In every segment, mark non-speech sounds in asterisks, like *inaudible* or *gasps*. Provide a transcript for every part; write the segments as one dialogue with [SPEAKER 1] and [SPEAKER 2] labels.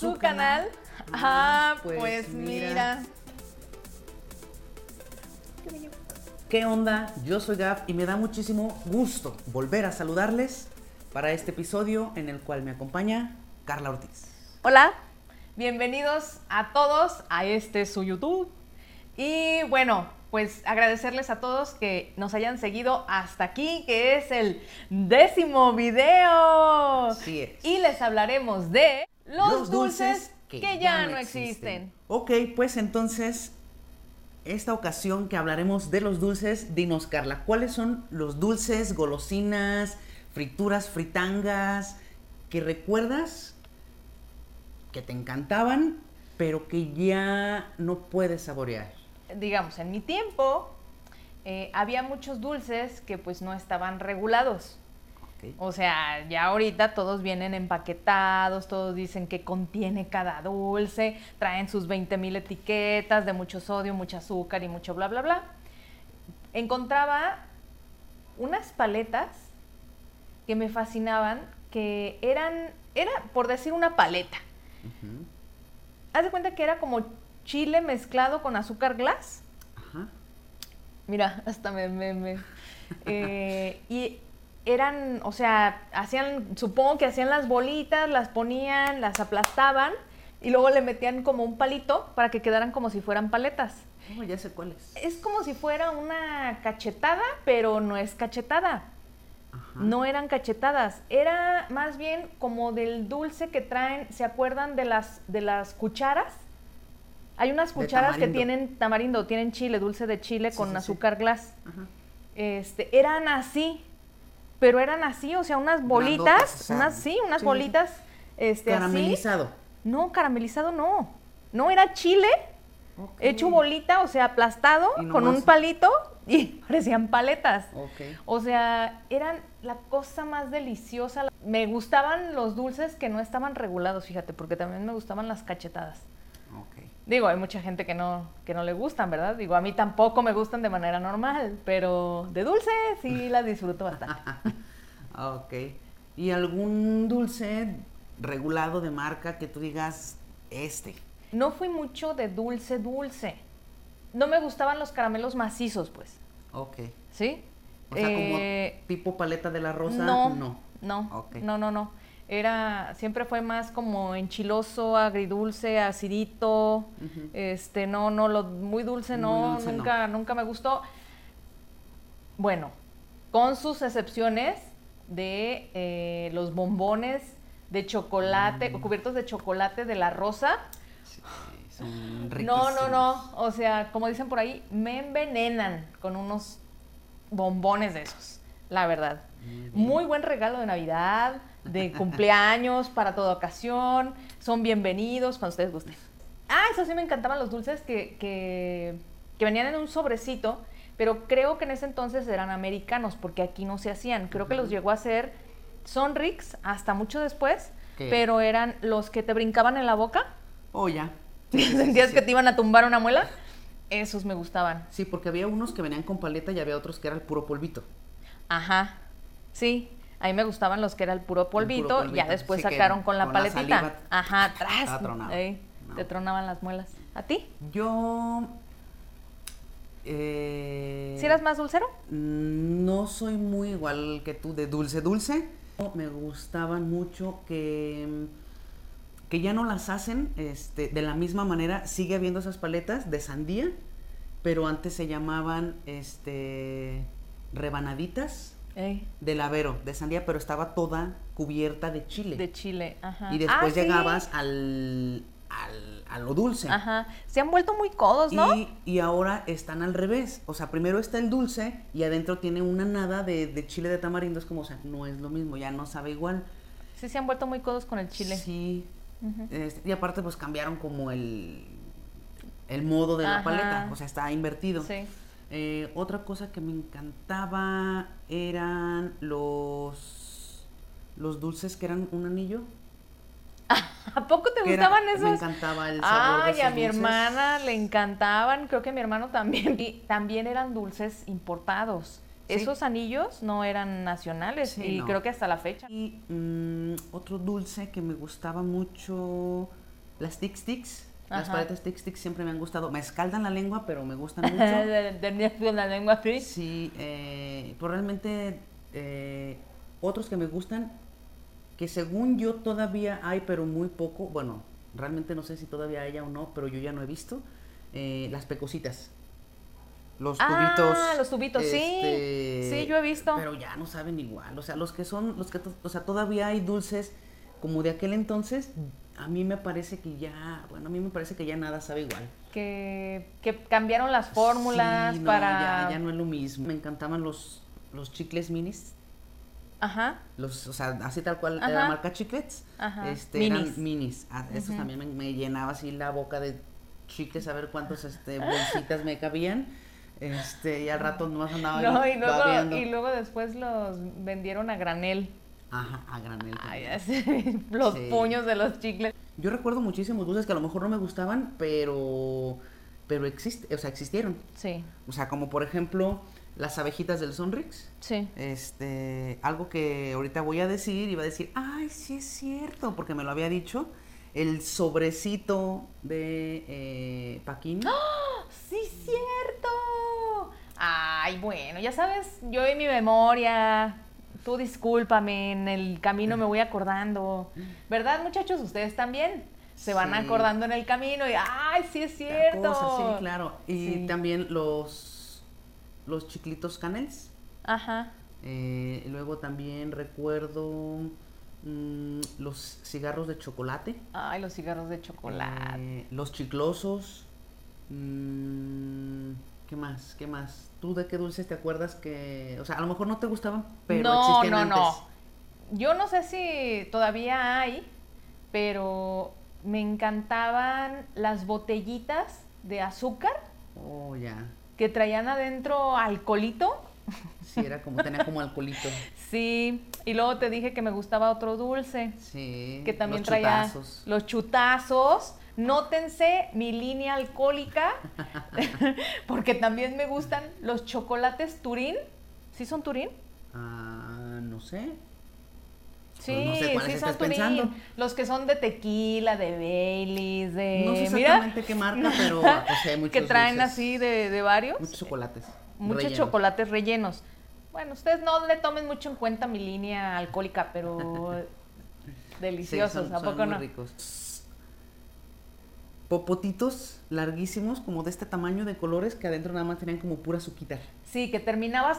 [SPEAKER 1] su canal. Ah, pues, mira.
[SPEAKER 2] ¿Qué onda? Yo soy Gaf y me da muchísimo gusto volver a saludarles para este episodio en el cual me acompaña Carla Ortiz.
[SPEAKER 1] Hola, bienvenidos a todos a este su YouTube. Y bueno, pues agradecerles a todos que nos hayan seguido hasta aquí, que es el décimo video.
[SPEAKER 2] Así es.
[SPEAKER 1] Y les hablaremos de los, dulces, que, ya, no existen.
[SPEAKER 2] Ok, pues entonces, esta ocasión que hablaremos de los dulces, dinos Carla, ¿cuáles son los dulces, golosinas, frituras, fritangas que recuerdas que te encantaban, pero que ya no puedes saborear?
[SPEAKER 1] Digamos, en mi tiempo eh, había muchos dulces que pues no estaban regulados. O sea, ya ahorita todos vienen empaquetados, todos dicen que contiene cada dulce, traen sus 20 mil etiquetas de mucho sodio, mucho azúcar y mucho bla, bla, bla. Encontraba unas paletas que me fascinaban, que eran, era por decir una paleta. Haz de cuenta que era como chile mezclado con azúcar glass.
[SPEAKER 2] Ajá.
[SPEAKER 1] Mira, hasta me... me- me- *laughs* eh, y eran, o sea, hacían, supongo que hacían las bolitas, las ponían, las aplastaban y luego le metían como un palito para que quedaran como si fueran paletas.
[SPEAKER 2] Oh, ya sé cuáles.
[SPEAKER 1] Es como si fuera una cachetada, pero no es cachetada.
[SPEAKER 2] Ajá.
[SPEAKER 1] No eran cachetadas, era más bien como del dulce que traen, ¿se acuerdan de las, de las cucharas? Hay unas cucharas que tienen tamarindo, tienen chile, dulce de chile
[SPEAKER 2] Sí,
[SPEAKER 1] con
[SPEAKER 2] sí, sí.
[SPEAKER 1] azúcar glass.
[SPEAKER 2] Ajá.
[SPEAKER 1] Este, eran así, pero eran así, o sea, unas bolitas,
[SPEAKER 2] Grandotas, o sea,
[SPEAKER 1] unas sí, unas
[SPEAKER 2] sí,
[SPEAKER 1] bolitas, este, así.
[SPEAKER 2] Caramelizado.
[SPEAKER 1] No, caramelizado no. No era chile
[SPEAKER 2] Ok.
[SPEAKER 1] hecho bolita, o sea, aplastado con un palito y *laughs* parecían paletas. O sea, eran la cosa más deliciosa. Me gustaban los dulces que no estaban regulados, fíjate, porque también me gustaban las cachetadas. Digo, hay mucha gente que no, que no le gustan, ¿verdad? Digo, a mí tampoco me gustan de manera normal, pero de dulce sí las disfruto bastante. *laughs*
[SPEAKER 2] Ah, Ok. ¿Y algún dulce regulado de marca que tú digas este?
[SPEAKER 1] No fui mucho de dulce, dulce. No me gustaban los caramelos macizos, pues,
[SPEAKER 2] Ok.
[SPEAKER 1] ¿sí?
[SPEAKER 2] O sea,
[SPEAKER 1] Eh,
[SPEAKER 2] como tipo paleta de la rosa,
[SPEAKER 1] No,
[SPEAKER 2] no.
[SPEAKER 1] no,
[SPEAKER 2] Ok.
[SPEAKER 1] no, no, no. Era, siempre fue más como enchiloso, agridulce, acidito, este, no, no, lo muy dulce
[SPEAKER 2] Muy
[SPEAKER 1] no, nunca, nunca me gustó. Bueno, con sus excepciones de eh, los bombones de chocolate,
[SPEAKER 2] Mm.
[SPEAKER 1] cubiertos de chocolate de la rosa.
[SPEAKER 2] Sí, son
[SPEAKER 1] No, no, no. O sea, como dicen por ahí, me envenenan con unos bombones de esos, la verdad.
[SPEAKER 2] Muy
[SPEAKER 1] buen regalo de Navidad, de cumpleaños, para toda ocasión. Son bienvenidos cuando ustedes gusten. Ah, eso sí me encantaban los dulces que, que, que venían en un sobrecito, pero creo que en ese entonces eran americanos, porque aquí no se hacían. Creo que los llegó a hacer Sonrix hasta mucho después,
[SPEAKER 2] ¿Qué?
[SPEAKER 1] pero eran los que te brincaban en la boca.
[SPEAKER 2] Oh, ya. Sí, sí, sí,
[SPEAKER 1] ¿Sentías
[SPEAKER 2] sí,
[SPEAKER 1] que te iban a tumbar una muela? Esos me gustaban.
[SPEAKER 2] Sí, porque había unos que venían con paleta y había otros que era el puro polvito.
[SPEAKER 1] Ajá. Sí. A mí me gustaban los que era el puro polvito,
[SPEAKER 2] polvito,
[SPEAKER 1] ya después
[SPEAKER 2] sí,
[SPEAKER 1] sacaron con la
[SPEAKER 2] con
[SPEAKER 1] paletita. Ajá. Ey,
[SPEAKER 2] No.
[SPEAKER 1] Te tronaban las muelas. ¿A ti?
[SPEAKER 2] Yo. Eh,
[SPEAKER 1] ¿Si eras más dulcero?
[SPEAKER 2] No soy muy igual que tú de dulce dulce. Me gustaban mucho que que ya no las hacen este, de la misma manera. Sigue habiendo esas paletas de sandía, pero antes se llamaban este rebanaditas
[SPEAKER 1] Ey,
[SPEAKER 2] de lavero de sandía, pero estaba toda cubierta de chile.
[SPEAKER 1] de Chile, ajá.
[SPEAKER 2] y después
[SPEAKER 1] Ah, sí.
[SPEAKER 2] llegabas al, al- a lo dulce.
[SPEAKER 1] Ajá. Se han vuelto muy codos, ¿no?
[SPEAKER 2] Y, y ahora están al revés. O sea, primero está el dulce y adentro tiene una nada de, de chile de tamarindo. Es como, o sea, no es lo mismo, ya no sabe igual.
[SPEAKER 1] Sí, se han vuelto muy codos con el chile.
[SPEAKER 2] Sí. Este, y aparte, pues cambiaron como el, el modo de la paleta. O sea, está invertido.
[SPEAKER 1] Sí.
[SPEAKER 2] Eh, otra cosa que me encantaba eran los, los dulces que eran un anillo. *laughs*
[SPEAKER 1] ¿A poco te
[SPEAKER 2] era-
[SPEAKER 1] gustaban
[SPEAKER 2] Me
[SPEAKER 1] esos?
[SPEAKER 2] encantaba el sabor de
[SPEAKER 1] Ay, a
[SPEAKER 2] esos
[SPEAKER 1] mi
[SPEAKER 2] dulces.
[SPEAKER 1] hermana le encantaban, creo que a mi hermano también. Y también eran dulces importados.
[SPEAKER 2] Sí.
[SPEAKER 1] Esos anillos no eran nacionales
[SPEAKER 2] Sí,
[SPEAKER 1] y
[SPEAKER 2] no.
[SPEAKER 1] creo que hasta la fecha.
[SPEAKER 2] Y mm, otro dulce que me gustaba mucho Las Tic Tics. Las
[SPEAKER 1] Ajá.
[SPEAKER 2] paletas Tic Tics siempre me han gustado. Me escaldan la lengua, pero me gustan *laughs* mucho.
[SPEAKER 1] Tenías la lengua así.
[SPEAKER 2] Sí, eh, pues realmente eh, otros que me gustan, que según yo todavía hay, pero muy poco, bueno, realmente no sé si todavía haya o no, pero yo ya no he visto, eh, las pecositas. Los
[SPEAKER 1] Ah,
[SPEAKER 2] tubitos.
[SPEAKER 1] los tubitos, sí.
[SPEAKER 2] este,
[SPEAKER 1] Sí, yo he visto.
[SPEAKER 2] Pero ya no saben igual, o sea, los que son, los que, o sea, todavía hay dulces como de aquel entonces, a mí me parece que ya, bueno, a mí me parece que ya nada sabe igual.
[SPEAKER 1] Que, que cambiaron las fórmulas
[SPEAKER 2] Sí, no,
[SPEAKER 1] para...
[SPEAKER 2] Ya, ya no es lo mismo. Me encantaban los, los chicles minis,
[SPEAKER 1] Ajá.
[SPEAKER 2] los, o sea, así tal cual de
[SPEAKER 1] Ajá.
[SPEAKER 2] la marca chiclets,
[SPEAKER 1] Ajá.
[SPEAKER 2] este,
[SPEAKER 1] Minis.
[SPEAKER 2] eran minis. Ah, esos también me, me llenaba así la boca de chicles a ver cuántos este, bolsitas me cabían. Este, y al rato nomás andaba *laughs*
[SPEAKER 1] No, y luego,
[SPEAKER 2] babeando.
[SPEAKER 1] y luego después los vendieron a granel.
[SPEAKER 2] Ajá, a granel.
[SPEAKER 1] Ay, así, *laughs* los
[SPEAKER 2] Sí.
[SPEAKER 1] puños de los chicles.
[SPEAKER 2] Yo recuerdo muchísimos dulces que a lo mejor no me gustaban, pero pero existe, o sea, existieron.
[SPEAKER 1] Sí,
[SPEAKER 2] O sea, como por ejemplo las abejitas del Sonrix.
[SPEAKER 1] sí.
[SPEAKER 2] Este, algo que ahorita voy a decir y va a decir, ay, sí es cierto, porque me lo había dicho, el sobrecito de eh, Paquín.
[SPEAKER 1] ¡Ah! ¡Sí, cierto! Ay, bueno, ya sabes, yo en mi memoria, tú discúlpame, en el camino me voy acordando. ¿Verdad, muchachos? Ustedes también se van
[SPEAKER 2] Sí.
[SPEAKER 1] acordando en el camino y, ¡ay, sí es cierto!
[SPEAKER 2] Sí, claro. Y
[SPEAKER 1] Sí.
[SPEAKER 2] también los, los chiclitos canels.
[SPEAKER 1] Ajá.
[SPEAKER 2] Eh, luego también recuerdo mm, los cigarros de chocolate.
[SPEAKER 1] Ay, los cigarros de chocolate.
[SPEAKER 2] Eh, los chiclosos. mm, ¿Qué más? ¿Qué más? ¿Tú de qué dulces te acuerdas que... O sea, a lo mejor no te gustaban, pero
[SPEAKER 1] no,
[SPEAKER 2] existían
[SPEAKER 1] no,
[SPEAKER 2] antes.
[SPEAKER 1] no. Yo no sé si todavía hay, pero me encantaban las botellitas de azúcar
[SPEAKER 2] Oh, ya.
[SPEAKER 1] que traían adentro alcoholito.
[SPEAKER 2] Sí, era como, tenía como alcoholito. *laughs*
[SPEAKER 1] Sí, y luego te dije que me gustaba otro dulce,
[SPEAKER 2] Sí.
[SPEAKER 1] que también
[SPEAKER 2] los
[SPEAKER 1] traía
[SPEAKER 2] chutazos.
[SPEAKER 1] los chutazos. Nótense mi línea alcohólica, *laughs* porque también me gustan los chocolates Turín. ¿Sí son Turín?
[SPEAKER 2] Ah, no sé.
[SPEAKER 1] Sí,
[SPEAKER 2] Pues no sé cuáles
[SPEAKER 1] sí son Turín.
[SPEAKER 2] pensando.
[SPEAKER 1] Los que son de tequila, de Baileys, de...
[SPEAKER 2] No sé
[SPEAKER 1] mira,
[SPEAKER 2] exactamente qué marca, *laughs* pero pues, hay muchos
[SPEAKER 1] que traen
[SPEAKER 2] dulces.
[SPEAKER 1] así de, de varios.
[SPEAKER 2] Muchos chocolates.
[SPEAKER 1] Muchos
[SPEAKER 2] rellenos.
[SPEAKER 1] chocolates rellenos. Bueno, ustedes no le tomen mucho en cuenta mi línea alcohólica, pero *laughs*
[SPEAKER 2] Sí,
[SPEAKER 1] deliciosos,
[SPEAKER 2] son-
[SPEAKER 1] ¿a
[SPEAKER 2] son
[SPEAKER 1] poco
[SPEAKER 2] muy
[SPEAKER 1] no?
[SPEAKER 2] ricos. Popotitos larguísimos, como de este tamaño de colores, que adentro nada más tenían como pura suquita.
[SPEAKER 1] Sí, que terminabas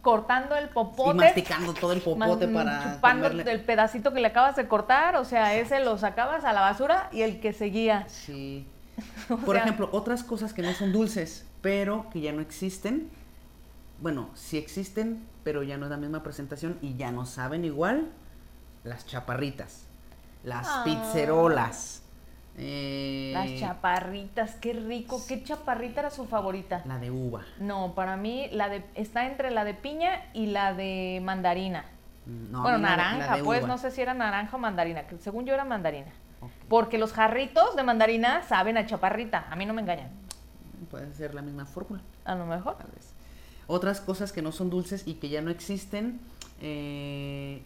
[SPEAKER 1] cortando el popote.
[SPEAKER 2] Y masticando todo el popote
[SPEAKER 1] man-
[SPEAKER 2] para
[SPEAKER 1] chupando
[SPEAKER 2] comerle.
[SPEAKER 1] el pedacito que le acabas de cortar, o sea, ese lo sacabas a la basura y el que seguía.
[SPEAKER 2] Sí. *laughs*
[SPEAKER 1] O
[SPEAKER 2] Por
[SPEAKER 1] sea,
[SPEAKER 2] ejemplo, otras cosas que no son dulces, pero que ya no existen. Bueno, sí existen, pero ya no es la misma presentación y ya no saben igual. Las chaparritas, las
[SPEAKER 1] Ah.
[SPEAKER 2] pizzerolas. Eh,
[SPEAKER 1] Las chaparritas, qué rico, qué chaparrita era su favorita.
[SPEAKER 2] La de uva.
[SPEAKER 1] No, para mí la de está entre la de piña y la de mandarina.
[SPEAKER 2] Mm, No,
[SPEAKER 1] bueno, naranja,
[SPEAKER 2] de
[SPEAKER 1] pues
[SPEAKER 2] uva.
[SPEAKER 1] no sé si era naranja o mandarina, que según yo era mandarina. Porque los jarritos de mandarina saben a chaparrita, a mí no me engañan.
[SPEAKER 2] Puede ser la misma fórmula.
[SPEAKER 1] A lo mejor.
[SPEAKER 2] tal vez. Otras cosas que no son dulces y que ya no existen eh,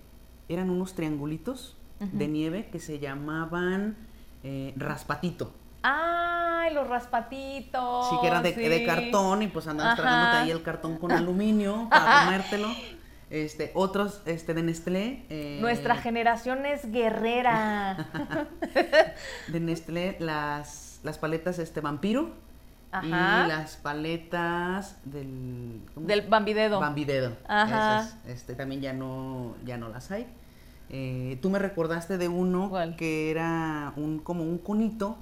[SPEAKER 2] eran unos triangulitos de nieve que se llamaban eh, raspatito.
[SPEAKER 1] ¡Ay, los raspatitos!
[SPEAKER 2] sí, que eran de,
[SPEAKER 1] sí.
[SPEAKER 2] de cartón y pues andabas
[SPEAKER 1] Ajá.
[SPEAKER 2] tragándote ahí el cartón con aluminio para *laughs* comértelo. Este, otros este, de Nestlé. eh,
[SPEAKER 1] Nuestra generación es guerrera. *laughs*
[SPEAKER 2] De Nestlé, las, las paletas este, vampiro.
[SPEAKER 1] Ajá.
[SPEAKER 2] Y las paletas del... ¿cómo
[SPEAKER 1] Del Bambidedo.
[SPEAKER 2] Bambidedo.
[SPEAKER 1] Ajá.
[SPEAKER 2] Esas, este, también ya no, ya no las hay. Eh, Tú me recordaste de uno
[SPEAKER 1] ¿Cuál?
[SPEAKER 2] que era un como un conito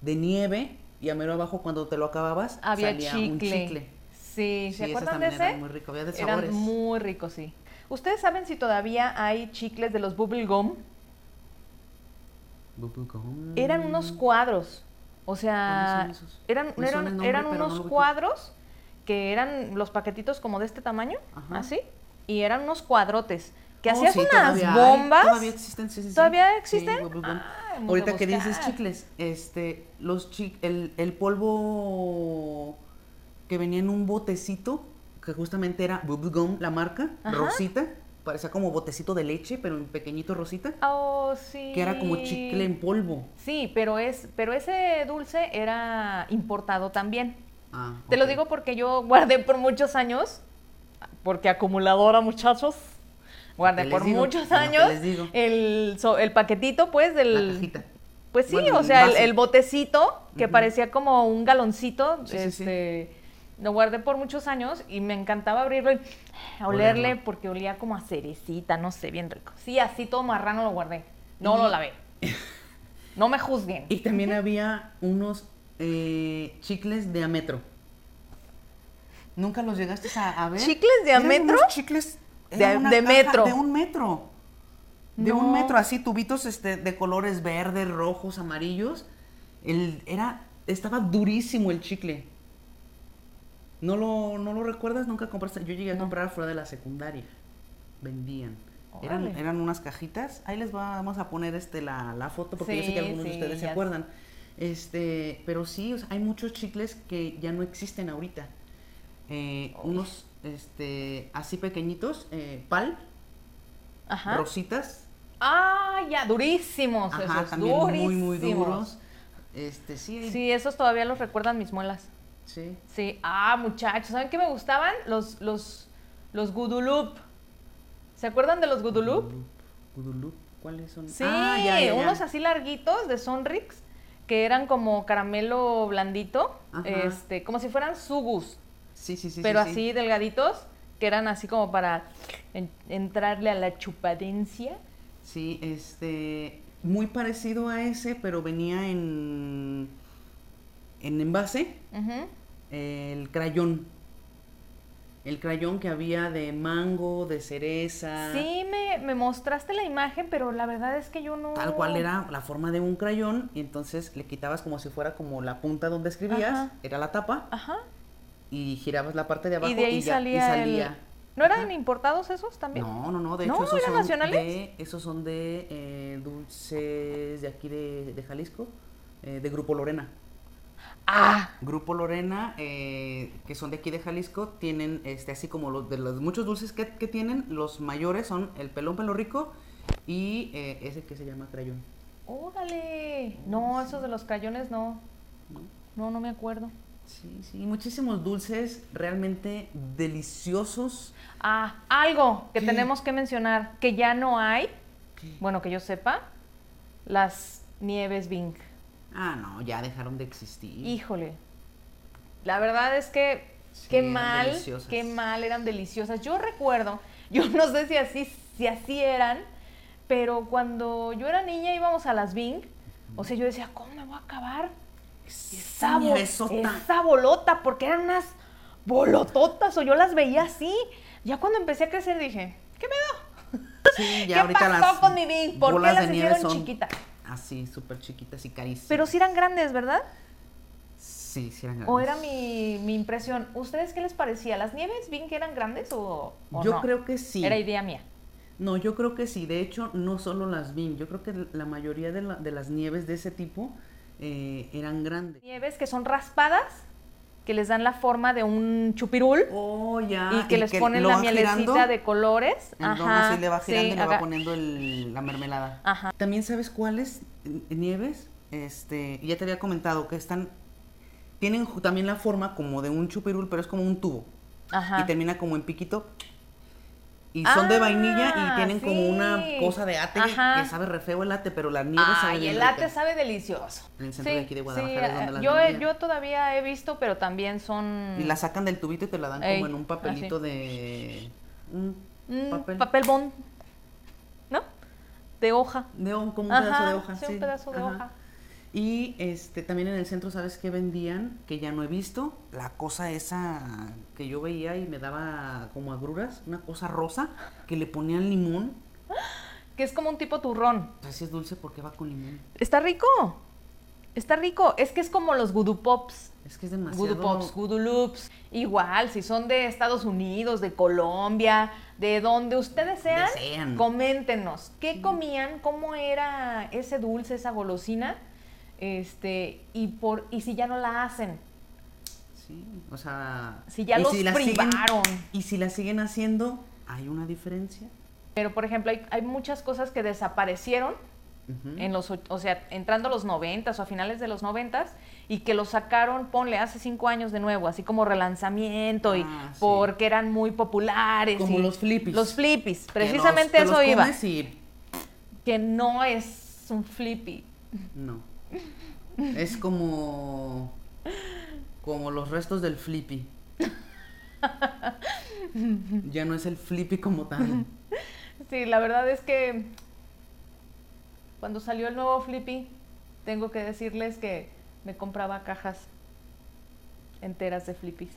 [SPEAKER 2] de nieve y a mero abajo cuando te lo acababas
[SPEAKER 1] Había
[SPEAKER 2] salía
[SPEAKER 1] chicle.
[SPEAKER 2] un chicle.
[SPEAKER 1] Sí, ¿se
[SPEAKER 2] Sí,
[SPEAKER 1] acuerdan de ese?
[SPEAKER 2] eran muy ricos, había de
[SPEAKER 1] Eran
[SPEAKER 2] sabores.
[SPEAKER 1] muy ricos, sí. ¿Ustedes saben si todavía hay chicles de los Bubble Gum?
[SPEAKER 2] Bubblegum.
[SPEAKER 1] Eran unos cuadros. O sea,
[SPEAKER 2] ¿Cuáles son esos?
[SPEAKER 1] eran, eran,
[SPEAKER 2] nombre,
[SPEAKER 1] eran
[SPEAKER 2] no
[SPEAKER 1] unos cuadros que eran los paquetitos como de este tamaño,
[SPEAKER 2] Ajá.
[SPEAKER 1] así, y eran unos cuadrotes que
[SPEAKER 2] Oh,
[SPEAKER 1] hacías
[SPEAKER 2] sí,
[SPEAKER 1] unas
[SPEAKER 2] todavía hay,
[SPEAKER 1] bombas.
[SPEAKER 2] Todavía existen, sí, sí, sí.
[SPEAKER 1] ¿Todavía
[SPEAKER 2] Sí,
[SPEAKER 1] existen? a
[SPEAKER 2] Ahorita que dices chicles, este, los chi- el, el polvo que venía en un botecito, que justamente era Bubblegum, la marca,
[SPEAKER 1] Ajá.
[SPEAKER 2] rosita, parecía como botecito de leche, pero en pequeñito rosita.
[SPEAKER 1] Oh, sí.
[SPEAKER 2] Que era como chicle en polvo.
[SPEAKER 1] Sí, pero es, pero ese dulce era importado también.
[SPEAKER 2] Ah,
[SPEAKER 1] Te lo digo porque yo guardé por muchos años, porque acumuladora, muchachos. Guardé
[SPEAKER 2] ¿Qué les
[SPEAKER 1] por
[SPEAKER 2] digo?
[SPEAKER 1] muchos años el, so- el paquetito, pues, del...
[SPEAKER 2] La cajita.
[SPEAKER 1] Pues sí,
[SPEAKER 2] Bueno,
[SPEAKER 1] o sea, el, botecito que parecía como un galoncito,
[SPEAKER 2] Sí, sí, sí.
[SPEAKER 1] este, lo guardé por muchos años y me encantaba abrirlo y olerle
[SPEAKER 2] Olerlo.
[SPEAKER 1] porque olía como a cerecita, no sé, bien rico. Sí, así todo marrano lo guardé. No
[SPEAKER 2] Y-
[SPEAKER 1] lo lavé. *laughs* No me juzguen.
[SPEAKER 2] Y también había unos eh, chicles de a metro. ¿Nunca los llegaste a, a ver?
[SPEAKER 1] ¿Chicles de a
[SPEAKER 2] Eran
[SPEAKER 1] metro?
[SPEAKER 2] unos chicles
[SPEAKER 1] De-
[SPEAKER 2] una
[SPEAKER 1] de
[SPEAKER 2] caja
[SPEAKER 1] metro.
[SPEAKER 2] De un metro. De
[SPEAKER 1] No.
[SPEAKER 2] un metro, así, tubitos este, de colores verdes, rojos, amarillos. El, era, estaba durísimo el chicle. ¿No lo, ¿No lo recuerdas? Nunca compraste. Yo llegué a comprar fuera de la secundaria. Vendían. Eran, eran unas cajitas. Ahí les va- vamos a poner este la, la foto porque yo sé que
[SPEAKER 1] Sí,
[SPEAKER 2] algunos de ustedes se acuerdan. Este, pero sí, o sea, hay muchos chicles que ya no existen ahorita. Eh, unos este, así pequeñitos, eh, pal,
[SPEAKER 1] Ajá.
[SPEAKER 2] rositas.
[SPEAKER 1] Ah, ya, durísimos
[SPEAKER 2] Ajá,
[SPEAKER 1] esos,
[SPEAKER 2] también muy, muy
[SPEAKER 1] durísimos.
[SPEAKER 2] duros. Este, sí,
[SPEAKER 1] Sí, esos todavía los recuerdan mis muelas.
[SPEAKER 2] sí.
[SPEAKER 1] Sí, ah, muchachos, ¿saben qué me gustaban? Los, los, los Gudulup. ¿Se acuerdan de los Gudulup?
[SPEAKER 2] Gudulup, ¿cuáles son?
[SPEAKER 1] Sí,
[SPEAKER 2] Ah, ya, ya, ya.
[SPEAKER 1] unos así larguitos de Sonrix que eran como caramelo blandito,
[SPEAKER 2] Ajá.
[SPEAKER 1] este, como si fueran sugus,
[SPEAKER 2] Sí, sí, sí.
[SPEAKER 1] pero
[SPEAKER 2] sí, sí.
[SPEAKER 1] así delgaditos, que eran así como para en- entrarle a la chupadencia.
[SPEAKER 2] Sí, este, muy parecido a ese, pero venía en, en envase,
[SPEAKER 1] Ujú.
[SPEAKER 2] el crayón. El crayón que había de mango, de cereza.
[SPEAKER 1] Sí, me, me mostraste la imagen, pero la verdad es que yo no...
[SPEAKER 2] Tal cual era la forma de un crayón, y entonces le quitabas como si fuera como la punta donde escribías,
[SPEAKER 1] Ajá.
[SPEAKER 2] era la tapa,
[SPEAKER 1] Ajá.
[SPEAKER 2] Y girabas la parte de abajo
[SPEAKER 1] Y de ahí
[SPEAKER 2] ya-
[SPEAKER 1] salía. ¿No eran
[SPEAKER 2] Ajá.
[SPEAKER 1] importados esos también?
[SPEAKER 2] No, no, no, de
[SPEAKER 1] ¿No?
[SPEAKER 2] hecho esos
[SPEAKER 1] ¿Eran
[SPEAKER 2] son
[SPEAKER 1] nacionales?
[SPEAKER 2] de, esos son de eh, dulces de aquí de, de Jalisco, eh, de Grupo Lorena.
[SPEAKER 1] Ah,
[SPEAKER 2] Grupo Lorena, eh, que son de aquí de Jalisco, tienen este así como los de los muchos dulces que, que tienen, los mayores son el pelón pelo rico y eh, ese que se llama crayón.
[SPEAKER 1] órale. No, esos de los crayones no.
[SPEAKER 2] ¿no?
[SPEAKER 1] No, no me acuerdo.
[SPEAKER 2] Sí, sí, muchísimos dulces realmente deliciosos.
[SPEAKER 1] Ah, algo que
[SPEAKER 2] ¿Qué?
[SPEAKER 1] tenemos que mencionar, que ya no hay,
[SPEAKER 2] ¿Qué?
[SPEAKER 1] bueno, que yo sepa, las nieves Bing.
[SPEAKER 2] Ah, no, ya dejaron de existir.
[SPEAKER 1] Híjole. La verdad es que
[SPEAKER 2] Sí,
[SPEAKER 1] qué mal,
[SPEAKER 2] deliciosas.
[SPEAKER 1] qué mal eran deliciosas. Yo recuerdo, *laughs* yo no sé si así, si así eran, pero cuando yo era niña íbamos a las Bing, o sea, yo decía, ¿cómo me voy a acabar? Esa, esa bolota, porque eran unas bolototas, o yo las veía así. Ya cuando empecé a crecer dije, ¿qué me da?
[SPEAKER 2] Sí, ya *laughs*
[SPEAKER 1] ¿Qué
[SPEAKER 2] ahorita
[SPEAKER 1] pasó
[SPEAKER 2] las
[SPEAKER 1] con mi Bing? ¿Por qué las hicieron chiquitas?
[SPEAKER 2] Así, súper chiquitas y carísimas.
[SPEAKER 1] Pero sí eran grandes, ¿verdad?
[SPEAKER 2] Sí, sí eran
[SPEAKER 1] ¿O
[SPEAKER 2] grandes.
[SPEAKER 1] era mi, mi impresión? ¿Ustedes qué les parecía? ¿Las nieves Bing eran grandes o, o
[SPEAKER 2] Yo
[SPEAKER 1] no?
[SPEAKER 2] creo que sí.
[SPEAKER 1] Era idea mía.
[SPEAKER 2] No, yo creo que sí. De hecho, no solo las Bing. Yo creo que la mayoría de, la- de las nieves de ese tipo eh, eran grandes.
[SPEAKER 1] Nieves que son raspadas, que les dan la forma de un chupirul
[SPEAKER 2] Oh, ya.
[SPEAKER 1] y que les ponen la mielecita
[SPEAKER 2] girando,
[SPEAKER 1] de colores.
[SPEAKER 2] en donde
[SPEAKER 1] Ajá.
[SPEAKER 2] así le va girando
[SPEAKER 1] sí,
[SPEAKER 2] y le va poniendo el- la mermelada.
[SPEAKER 1] Ajá.
[SPEAKER 2] También sabes cuáles nieves, este, ya te había comentado que están, tienen también la forma como de un chupirul, pero es como un tubo
[SPEAKER 1] Ajá.
[SPEAKER 2] y termina como en piquito. Y son de vainilla y
[SPEAKER 1] Ah,
[SPEAKER 2] tienen como una
[SPEAKER 1] sí.
[SPEAKER 2] cosa de ate
[SPEAKER 1] Ajá.
[SPEAKER 2] que sabe re feo el ate, pero la nieve sabe
[SPEAKER 1] Ay,
[SPEAKER 2] bien
[SPEAKER 1] el
[SPEAKER 2] rica.
[SPEAKER 1] latte sabe delicioso.
[SPEAKER 2] En el centro de aquí de Guadalajara
[SPEAKER 1] sí,
[SPEAKER 2] es donde
[SPEAKER 1] eh,
[SPEAKER 2] las
[SPEAKER 1] yo,
[SPEAKER 2] vendían.
[SPEAKER 1] yo todavía he visto, pero también son...
[SPEAKER 2] Y la sacan del tubito y te la dan
[SPEAKER 1] Ey,
[SPEAKER 2] como en un papelito
[SPEAKER 1] así.
[SPEAKER 2] de un
[SPEAKER 1] Mm,
[SPEAKER 2] papel,
[SPEAKER 1] papel bond, ¿no? De hoja.
[SPEAKER 2] de como un
[SPEAKER 1] Ajá,
[SPEAKER 2] pedazo de hoja,
[SPEAKER 1] sí, un pedazo de
[SPEAKER 2] ajá.
[SPEAKER 1] hoja.
[SPEAKER 2] Y este también en el centro, ¿sabes qué vendían? Que ya no he visto. La cosa esa que yo veía y me daba como agruras, una cosa rosa, que le ponían limón. *gasps*
[SPEAKER 1] Que es como un tipo turrón.
[SPEAKER 2] Así es dulce porque va con limón.
[SPEAKER 1] Está rico. Está rico. Es que es como los Voodoo Pops.
[SPEAKER 2] Es que es demasiado...
[SPEAKER 1] Voodoo Pops, Voodoo Loops. Igual, si son de Estados Unidos, de Colombia, de donde ustedes sean,
[SPEAKER 2] sean.
[SPEAKER 1] coméntenos. ¿Qué comían? ¿Cómo era ese dulce, esa golosina? Este, y por, y si ya no la hacen.
[SPEAKER 2] Sí, o sea...
[SPEAKER 1] Si ya los
[SPEAKER 2] siguen-
[SPEAKER 1] privaron.
[SPEAKER 2] y si la siguen haciendo, ¿hay una diferencia?
[SPEAKER 1] Pero, por ejemplo, hay, hay muchas cosas que desaparecieron en los, o sea, entrando a los noventas o a finales de los noventas y que lo sacaron, ponle, hace cinco años de nuevo, así como relanzamiento y
[SPEAKER 2] Ah, sí.
[SPEAKER 1] porque eran muy populares.
[SPEAKER 2] Como
[SPEAKER 1] y-
[SPEAKER 2] los flippies.
[SPEAKER 1] Los flippies, precisamente
[SPEAKER 2] los-
[SPEAKER 1] eso iba.
[SPEAKER 2] y
[SPEAKER 1] Que no es un flippy.
[SPEAKER 2] no. Es como como los restos del flippy. Ya no es el flippy como tal.
[SPEAKER 1] Sí, la verdad es que cuando salió el nuevo flippy, tengo que decirles que me compraba cajas enteras de flippies.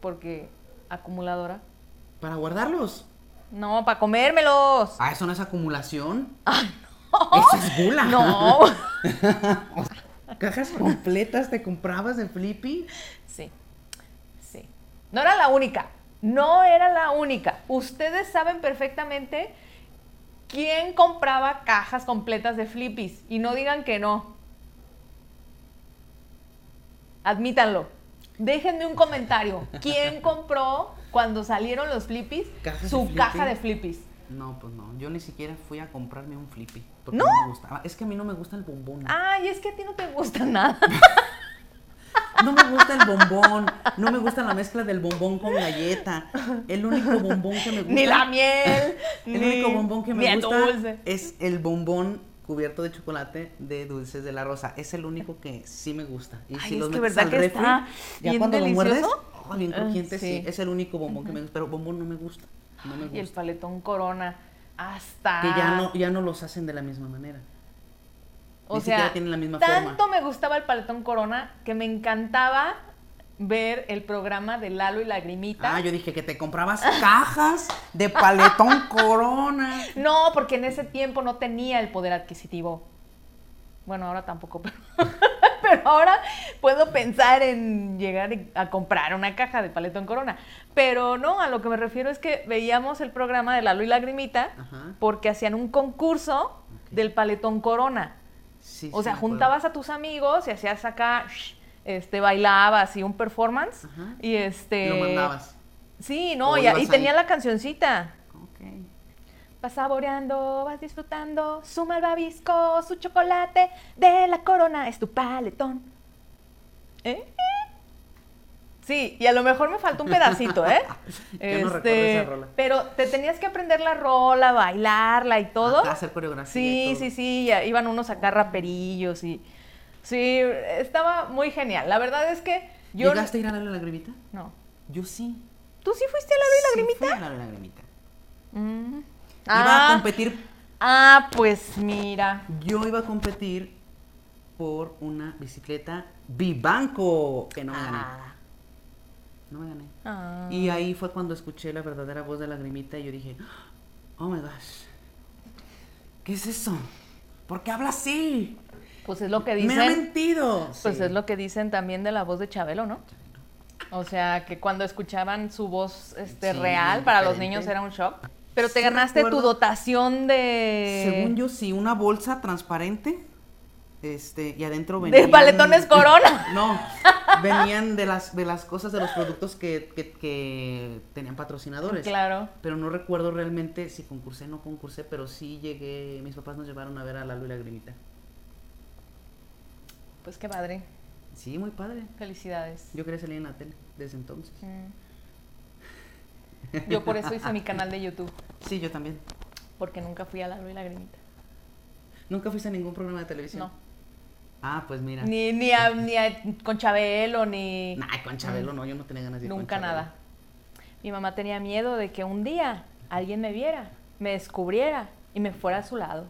[SPEAKER 1] Porque acumuladora.
[SPEAKER 2] Para guardarlos.
[SPEAKER 1] No, para comérmelos.
[SPEAKER 2] Ah, eso no es acumulación. Eso es gula.
[SPEAKER 1] No. *laughs*
[SPEAKER 2] Cajas *laughs* completas te comprabas de flippy.
[SPEAKER 1] Sí, sí. No era la única, no era la única. Ustedes saben perfectamente quién compraba cajas completas de flippies y no digan que no. Admítanlo. Déjenme un comentario. ¿Quién compró cuando salieron los flippies
[SPEAKER 2] ¿Cajas de
[SPEAKER 1] su
[SPEAKER 2] Flippy?
[SPEAKER 1] caja de flippies?
[SPEAKER 2] No, pues no. Yo ni siquiera fui a comprarme un flippy. Porque
[SPEAKER 1] ¿No?
[SPEAKER 2] me gustaba. Es que a mí no me gusta el bombón.
[SPEAKER 1] Ay, es que a ti no te gusta *laughs* nada.
[SPEAKER 2] No me gusta el bombón. No me gusta la mezcla del bombón con galleta. El único bombón que me gusta.
[SPEAKER 1] ni la miel. *laughs*
[SPEAKER 2] El
[SPEAKER 1] ni-
[SPEAKER 2] único bombón que me gusta
[SPEAKER 1] dulce.
[SPEAKER 2] es el bombón cubierto de chocolate de dulces de la rosa. Es el único que sí me gusta. Y
[SPEAKER 1] Ay,
[SPEAKER 2] si
[SPEAKER 1] es
[SPEAKER 2] los
[SPEAKER 1] que
[SPEAKER 2] metes al
[SPEAKER 1] que
[SPEAKER 2] refri,
[SPEAKER 1] está
[SPEAKER 2] ya
[SPEAKER 1] bien
[SPEAKER 2] cuando lo muerdes,
[SPEAKER 1] delicioso.
[SPEAKER 2] oh, bien
[SPEAKER 1] Ah,
[SPEAKER 2] crujiente, sí.
[SPEAKER 1] sí.
[SPEAKER 2] Es el único bombón que me gusta. Pero bombón no me gusta. No me
[SPEAKER 1] Y el
[SPEAKER 2] gusta.
[SPEAKER 1] paletón corona. Hasta.
[SPEAKER 2] Que ya no, ya no los hacen de la misma manera.
[SPEAKER 1] O
[SPEAKER 2] Ni
[SPEAKER 1] sea,
[SPEAKER 2] tienen la misma
[SPEAKER 1] tanto
[SPEAKER 2] forma.
[SPEAKER 1] me gustaba el paletón corona que me encantaba ver el programa de Lalo y Lagrimita.
[SPEAKER 2] Ah, yo dije que te comprabas cajas de paletón *laughs* corona.
[SPEAKER 1] No, porque en ese tiempo no tenía el poder adquisitivo. Bueno, ahora tampoco, *laughs* pero, pero ahora puedo pensar en llegar a comprar una caja de paletón corona. Pero no, a lo que me refiero es que veíamos el programa de Lalo y Lagrimita
[SPEAKER 2] Ajá.
[SPEAKER 1] porque hacían un concurso del paletón corona.
[SPEAKER 2] Sí,
[SPEAKER 1] O
[SPEAKER 2] sí
[SPEAKER 1] sea, juntabas a tus amigos y hacías acá, este, bailabas y un performance.
[SPEAKER 2] Ajá.
[SPEAKER 1] Y este.
[SPEAKER 2] Lo mandabas.
[SPEAKER 1] Sí, no, y, y tenía la cancioncita. Vas saboreando, vas disfrutando, su malvavisco, su chocolate de la corona es tu paletón. ¿Eh? Sí, y a lo mejor me faltó un pedacito, ¿eh? *laughs*
[SPEAKER 2] Yo no esa rola.
[SPEAKER 1] Pero te tenías que aprender la rola, bailarla y todo.
[SPEAKER 2] Acá hacer coreografía y
[SPEAKER 1] Sí,
[SPEAKER 2] todo.
[SPEAKER 1] sí, sí, iban unos acá raperillos y... Sí, estaba muy genial. La verdad es que yo...
[SPEAKER 2] ¿Llegaste a ir a la lagrimita?
[SPEAKER 1] No.
[SPEAKER 2] Yo sí.
[SPEAKER 1] ¿Tú sí fuiste a la
[SPEAKER 2] Sí,
[SPEAKER 1] lagrimita?
[SPEAKER 2] fui a la lagrimita.
[SPEAKER 1] Mm.
[SPEAKER 2] Iba a
[SPEAKER 1] Ah,
[SPEAKER 2] competir,
[SPEAKER 1] ah, pues mira.
[SPEAKER 2] yo iba a competir por una bicicleta Vivanco, que no me gané.
[SPEAKER 1] Ah.
[SPEAKER 2] No me gané.
[SPEAKER 1] Ah.
[SPEAKER 2] Y ahí fue cuando escuché la verdadera voz de lagrimita y yo dije, oh my gosh, ¿qué es eso? ¿Por qué habla así?
[SPEAKER 1] Pues es lo que
[SPEAKER 2] Me ha
[SPEAKER 1] dicen.
[SPEAKER 2] mentido.
[SPEAKER 1] Pues
[SPEAKER 2] Sí.
[SPEAKER 1] es lo que dicen también de la voz de Chabelo, ¿no? O sea, que cuando escuchaban su voz este,
[SPEAKER 2] Sí,
[SPEAKER 1] real, para los niños era un shock. Pero te
[SPEAKER 2] Sí
[SPEAKER 1] ganaste tu dotación de...
[SPEAKER 2] Según yo, sí, una bolsa transparente. Este, y adentro venían.
[SPEAKER 1] De paletones *laughs* Corona.
[SPEAKER 2] No, venían de las, de las cosas, de los productos que, que- que tenían patrocinadores.
[SPEAKER 1] Claro.
[SPEAKER 2] Pero no recuerdo realmente si concursé o no concursé, pero sí llegué. Mis papás nos llevaron a ver a Lalo y Lagrimita.
[SPEAKER 1] Pues qué padre.
[SPEAKER 2] Sí, muy padre.
[SPEAKER 1] Felicidades.
[SPEAKER 2] Yo quería salir en la tele desde entonces.
[SPEAKER 1] Mm. Yo por eso hice mi canal de YouTube,
[SPEAKER 2] Sí, yo también.
[SPEAKER 1] porque nunca fui a la y Lagrimita.
[SPEAKER 2] ¿Nunca fuiste a ningún programa de televisión?
[SPEAKER 1] No.
[SPEAKER 2] Ah, pues mira.
[SPEAKER 1] Ni, ni, a, ni a- con Chabelo, ni...
[SPEAKER 2] Nah, con Chabelo no, yo no tenía ganas de ir
[SPEAKER 1] Nunca nada. Mi mamá tenía miedo de que un día alguien me viera, me descubriera y me fuera a su lado.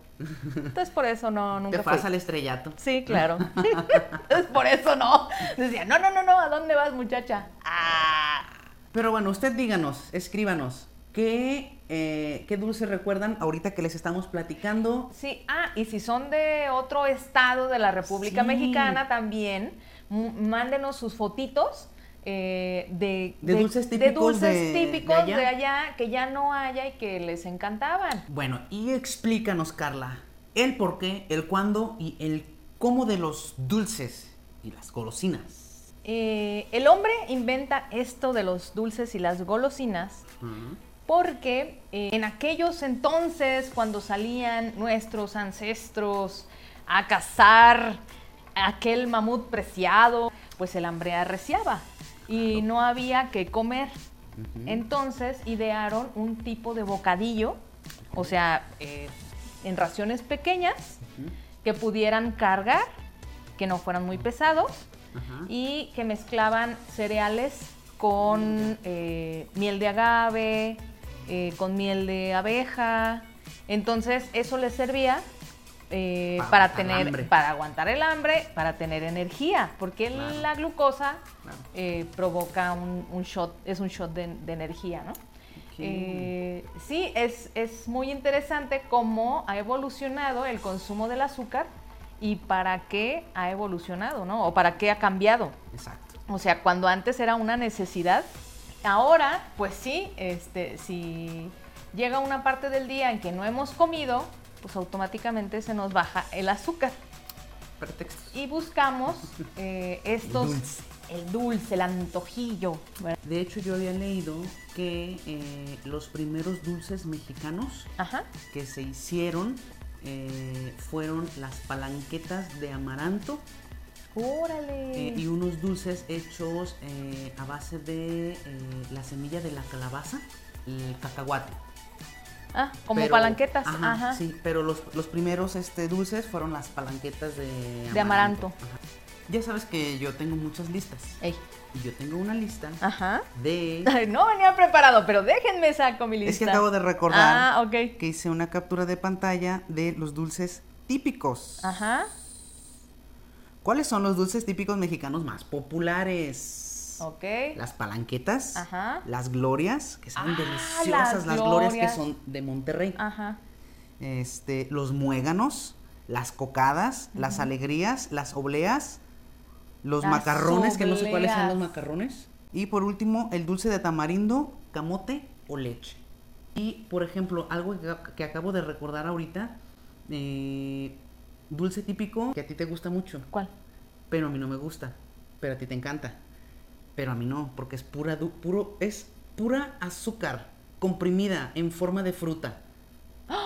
[SPEAKER 1] Entonces por eso no, nunca
[SPEAKER 2] Te
[SPEAKER 1] fui.
[SPEAKER 2] fueras al estrellato.
[SPEAKER 1] Sí, claro. *laughs* *laughs* Entonces por eso no. Decía, no, no, no, no, ¿a dónde vas, muchacha? Ah.
[SPEAKER 2] Pero bueno, usted díganos, escríbanos, ¿qué, eh, qué dulce recuerdan ahorita que les estamos platicando?
[SPEAKER 1] Sí, ah, y si son de otro estado de la República
[SPEAKER 2] Sí.
[SPEAKER 1] Mexicana también, mándenos sus fotitos. eh, de,
[SPEAKER 2] De dulces típicos
[SPEAKER 1] dulces
[SPEAKER 2] de- de
[SPEAKER 1] típicos
[SPEAKER 2] allá.
[SPEAKER 1] de allá que ya no haya y que les encantaban.
[SPEAKER 2] Bueno, y explícanos, Carla, el por qué, el cuándo y el cómo de los dulces y las golosinas.
[SPEAKER 1] Eh, el hombre inventa esto de los dulces y las golosinas porque eh, en aquellos entonces, cuando salían nuestros ancestros a cazar aquel mamut preciado, pues el hambre arreciaba y no había que comer. Entonces idearon un tipo de bocadillo, o sea, eh, en raciones pequeñas, que pudieran cargar, que no fueran muy pesados y que mezclaban cereales con eh, miel de agave, eh, con miel de abeja. Entonces eso les servía eh, para, tener, para aguantar el hambre, para tener energía, porque la glucosa provoca un, shot, es un shot de, energía, ¿no? sí, es, es muy interesante cómo ha evolucionado el consumo del azúcar y para qué ha evolucionado, ¿no? O para qué ha cambiado.
[SPEAKER 2] Exacto.
[SPEAKER 1] O sea, cuando antes era una necesidad, ahora, pues sí, este, si llega una parte del día en que no hemos comido, pues automáticamente se nos baja el azúcar.
[SPEAKER 2] Pretexto.
[SPEAKER 1] Y buscamos eh, estos... El dulce. el dulce. el antojillo.
[SPEAKER 2] De hecho, yo había leído que eh, los primeros dulces mexicanos que se hicieron eh, fueron las palanquetas de amaranto.
[SPEAKER 1] ¡Órale!
[SPEAKER 2] Eh, y unos dulces hechos eh, a base de la semilla de la calabaza, el cacahuate.
[SPEAKER 1] Ah, como palanquetas.
[SPEAKER 2] Ajá, Sí, pero los, primeros este, dulces fueron las palanquetas de amaranto.
[SPEAKER 1] De amaranto.
[SPEAKER 2] Ya sabes que yo tengo muchas listas.
[SPEAKER 1] Ey.
[SPEAKER 2] Y yo tengo una lista
[SPEAKER 1] Ajá.
[SPEAKER 2] de... *laughs*
[SPEAKER 1] No venía preparado, pero déjenme saco mi lista.
[SPEAKER 2] Es que acabo de recordar
[SPEAKER 1] ah,
[SPEAKER 2] que hice una captura de pantalla de los dulces típicos.
[SPEAKER 1] Ajá.
[SPEAKER 2] ¿Cuáles son los dulces típicos mexicanos más populares?
[SPEAKER 1] Ok.
[SPEAKER 2] Las palanquetas.
[SPEAKER 1] Ajá.
[SPEAKER 2] Las glorias, que son ah, deliciosas. Las, glorias. que son de Monterrey.
[SPEAKER 1] Ajá.
[SPEAKER 2] Este, los muéganos, las cocadas, las alegrías, las obleas los macarrones, que no sé cuáles son los macarrones. Y por último, el dulce de tamarindo, camote o leche. Y, por ejemplo, algo que, acabo de recordar ahorita, eh, dulce típico que a ti te gusta mucho.
[SPEAKER 1] ¿Cuál?
[SPEAKER 2] Pero a mí no me gusta, pero a ti te encanta. Pero a mí no, porque es pura, puro, es pura azúcar comprimida en forma de fruta. *gasps*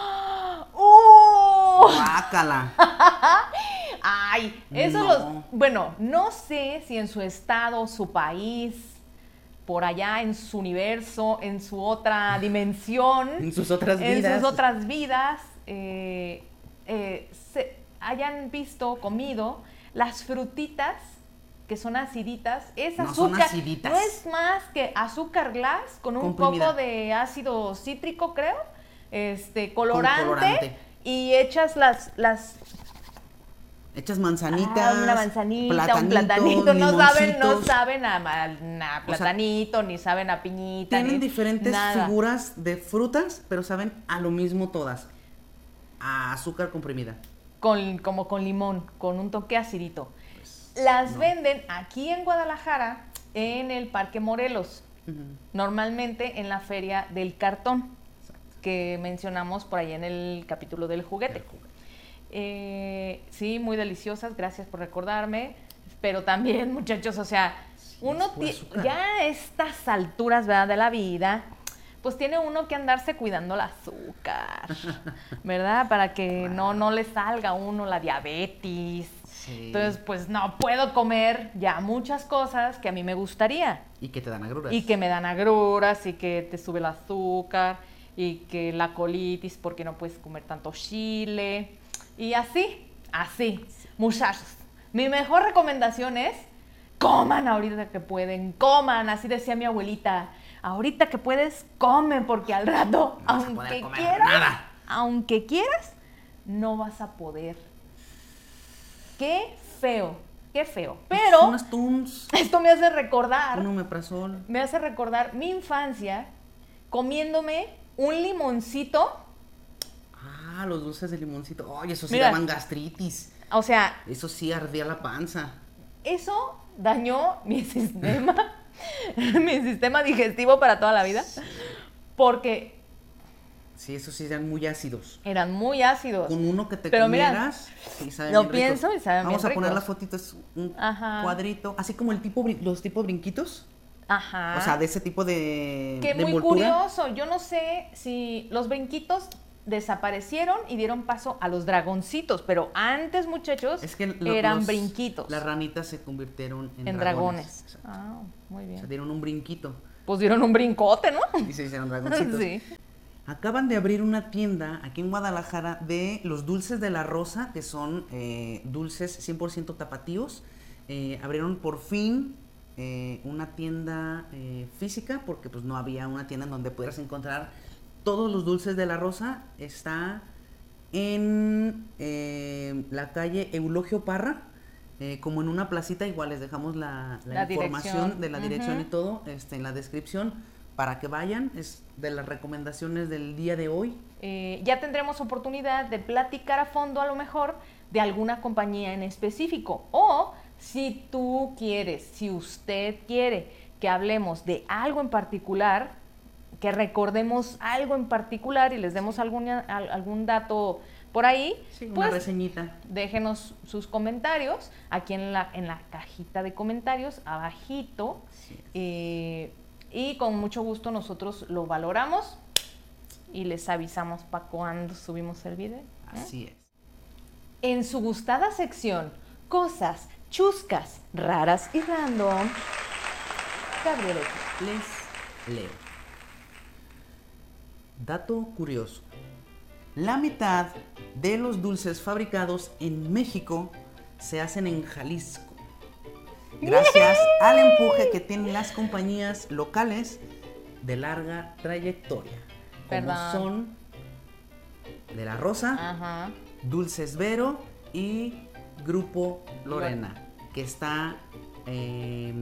[SPEAKER 1] ¡Oh!
[SPEAKER 2] ¡Bácala! *laughs*
[SPEAKER 1] Ay, eso los. Bueno, no sé si en su estado, su país, por allá en su universo, en su otra *laughs* dimensión.
[SPEAKER 2] en sus otras vidas.
[SPEAKER 1] En sus otras vidas, eh, eh, se hayan visto, comido las frutitas que son aciditas, es azúcar. No es más que azúcar glass con un poco de ácido cítrico, creo, este, colorante, y echas las, las
[SPEAKER 2] Echas manzanitas.
[SPEAKER 1] una manzanita, un platanito. No saben, no saben a, platanito, ni saben a piñita.
[SPEAKER 2] Tienen diferentes figuras de frutas, pero saben a lo mismo todas. A azúcar comprimida.
[SPEAKER 1] Con, como con limón, con un toque acidito. Pues, Las venden aquí en Guadalajara, en el Parque Morelos. Normalmente en la feria del cartón, que mencionamos por ahí en el capítulo del juguete. Eh, sí, muy deliciosas, gracias por recordarme. Pero también, *laughs* muchachos, o sea, uno ya a estas alturas ¿verdad? de la vida, pues tiene uno que andarse cuidando el azúcar, *laughs* ¿verdad? Para que no, no le salga a uno la diabetes. Entonces, pues no puedo comer ya muchas cosas que a mí me gustaría.
[SPEAKER 2] Y que te dan agruras.
[SPEAKER 1] Y que me dan agruras y que te sube el azúcar y que la colitis porque no puedes comer tanto chile. Y así, así, muchachos. Mi mejor recomendación es coman ahorita que pueden, coman, así decía mi abuelita. Ahorita que puedes, comen, porque al rato, aunque quieras, aunque quieras, no vas a poder. Qué feo, qué feo. Pero esto me hace recordar.
[SPEAKER 2] Un
[SPEAKER 1] Me hace recordar mi infancia comiéndome un limoncito
[SPEAKER 2] Ah, los dulces de limoncito. Ay, eso sí daban gastritis.
[SPEAKER 1] O sea.
[SPEAKER 2] Eso sí ardía la panza.
[SPEAKER 1] Eso dañó mi *laughs* sistema, mi sistema digestivo para toda la vida. Porque.
[SPEAKER 2] Sí, esos sí eran muy ácidos.
[SPEAKER 1] Eran muy ácidos.
[SPEAKER 2] Con uno que te Pero comieras,
[SPEAKER 1] mira, Lo pienso y saben
[SPEAKER 2] Vamos a poner la fotito, es un cuadrito. Así como el tipo, los tipos brinquitos.
[SPEAKER 1] Ajá.
[SPEAKER 2] O sea, de ese tipo de,
[SPEAKER 1] Que
[SPEAKER 2] de
[SPEAKER 1] muy
[SPEAKER 2] envoltura.
[SPEAKER 1] curioso, yo no sé si los brinquitos desaparecieron y dieron paso a los dragoncitos, pero antes, muchachos,
[SPEAKER 2] Es que lo-
[SPEAKER 1] eran
[SPEAKER 2] los-
[SPEAKER 1] brinquitos
[SPEAKER 2] Las ranitas se convirtieron en,
[SPEAKER 1] en
[SPEAKER 2] dragones.
[SPEAKER 1] dragones. Ah, muy
[SPEAKER 2] O sea,
[SPEAKER 1] bien.
[SPEAKER 2] dieron un brinquito
[SPEAKER 1] Pues dieron un brincote, ¿no?
[SPEAKER 2] y se hicieron dragoncitos. *laughs*
[SPEAKER 1] sí.
[SPEAKER 2] Acaban de abrir una tienda aquí en Guadalajara de los dulces de la rosa, que son eh, dulces 100% tapatíos. Eh, abrieron por fin eh, una tienda física, porque pues no había una tienda en donde pudieras encontrar todos los dulces de la rosa. Está en eh, la calle Eulogio Parra, eh, como en una placita, igual les dejamos la, la
[SPEAKER 1] La
[SPEAKER 2] información
[SPEAKER 1] dirección.
[SPEAKER 2] de la dirección y todo este, en la descripción para que vayan. Es de las recomendaciones del día de hoy.
[SPEAKER 1] Eh, ya tendremos oportunidad de platicar a fondo a lo mejor de alguna compañía en específico. O si tú quieres, si usted quiere que hablemos de algo en particular, que recordemos algo en particular y les demos alguna- al- algún dato por ahí,
[SPEAKER 2] Sí, una
[SPEAKER 1] pues
[SPEAKER 2] reseñita.
[SPEAKER 1] déjenos sus comentarios aquí en la, en la cajita de comentarios, abajito.
[SPEAKER 2] Es.
[SPEAKER 1] Eh, y con mucho gusto nosotros lo valoramos y les avisamos para cuando subimos el video. ¿eh?
[SPEAKER 2] Así es.
[SPEAKER 1] En su gustada sección, cosas chuscas, raras y random, Gabriel
[SPEAKER 2] Les leo. Dato curioso. La mitad de los dulces fabricados en México se hacen en Jalisco. Gracias al empuje que tienen las compañías locales de larga trayectoria. Como
[SPEAKER 1] Perdón.
[SPEAKER 2] son de la Rosa,
[SPEAKER 1] Ajá.
[SPEAKER 2] Dulces Vero y Grupo Lorena, que está, eh,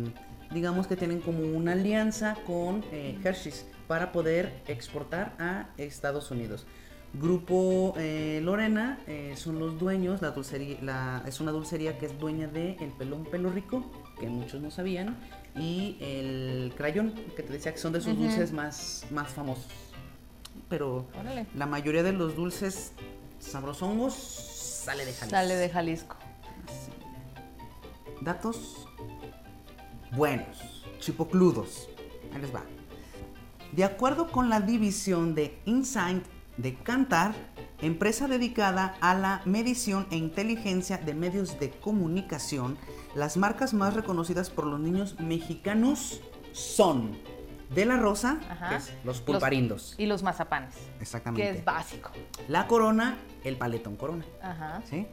[SPEAKER 2] digamos que tienen como una alianza con eh, Hershey's para poder exportar a Estados Unidos. Grupo eh, Lorena eh, son los dueños, la dulcería, la- es una dulcería que es dueña de El Pelón Pelo Rico, que muchos no sabían, y el Crayón, que te decía que son de sus dulces más, más famosos. Pero
[SPEAKER 1] Órale.
[SPEAKER 2] la mayoría de los dulces sabrosongos sale de Jalisco.
[SPEAKER 1] Sale de Jalisco.
[SPEAKER 2] Así. Datos buenos, chipocludos. Ahí les va. De acuerdo con la división de Insight de Cantar, empresa dedicada a la medición e inteligencia de medios de comunicación, las marcas más reconocidas por los niños mexicanos son De la Rosa,
[SPEAKER 1] Ajá.
[SPEAKER 2] que es los pulparindos.
[SPEAKER 1] Y los mazapanes,
[SPEAKER 2] Exactamente.
[SPEAKER 1] que es básico.
[SPEAKER 2] La Corona, el paletón Corona.
[SPEAKER 1] Ajá.
[SPEAKER 2] ¿sí?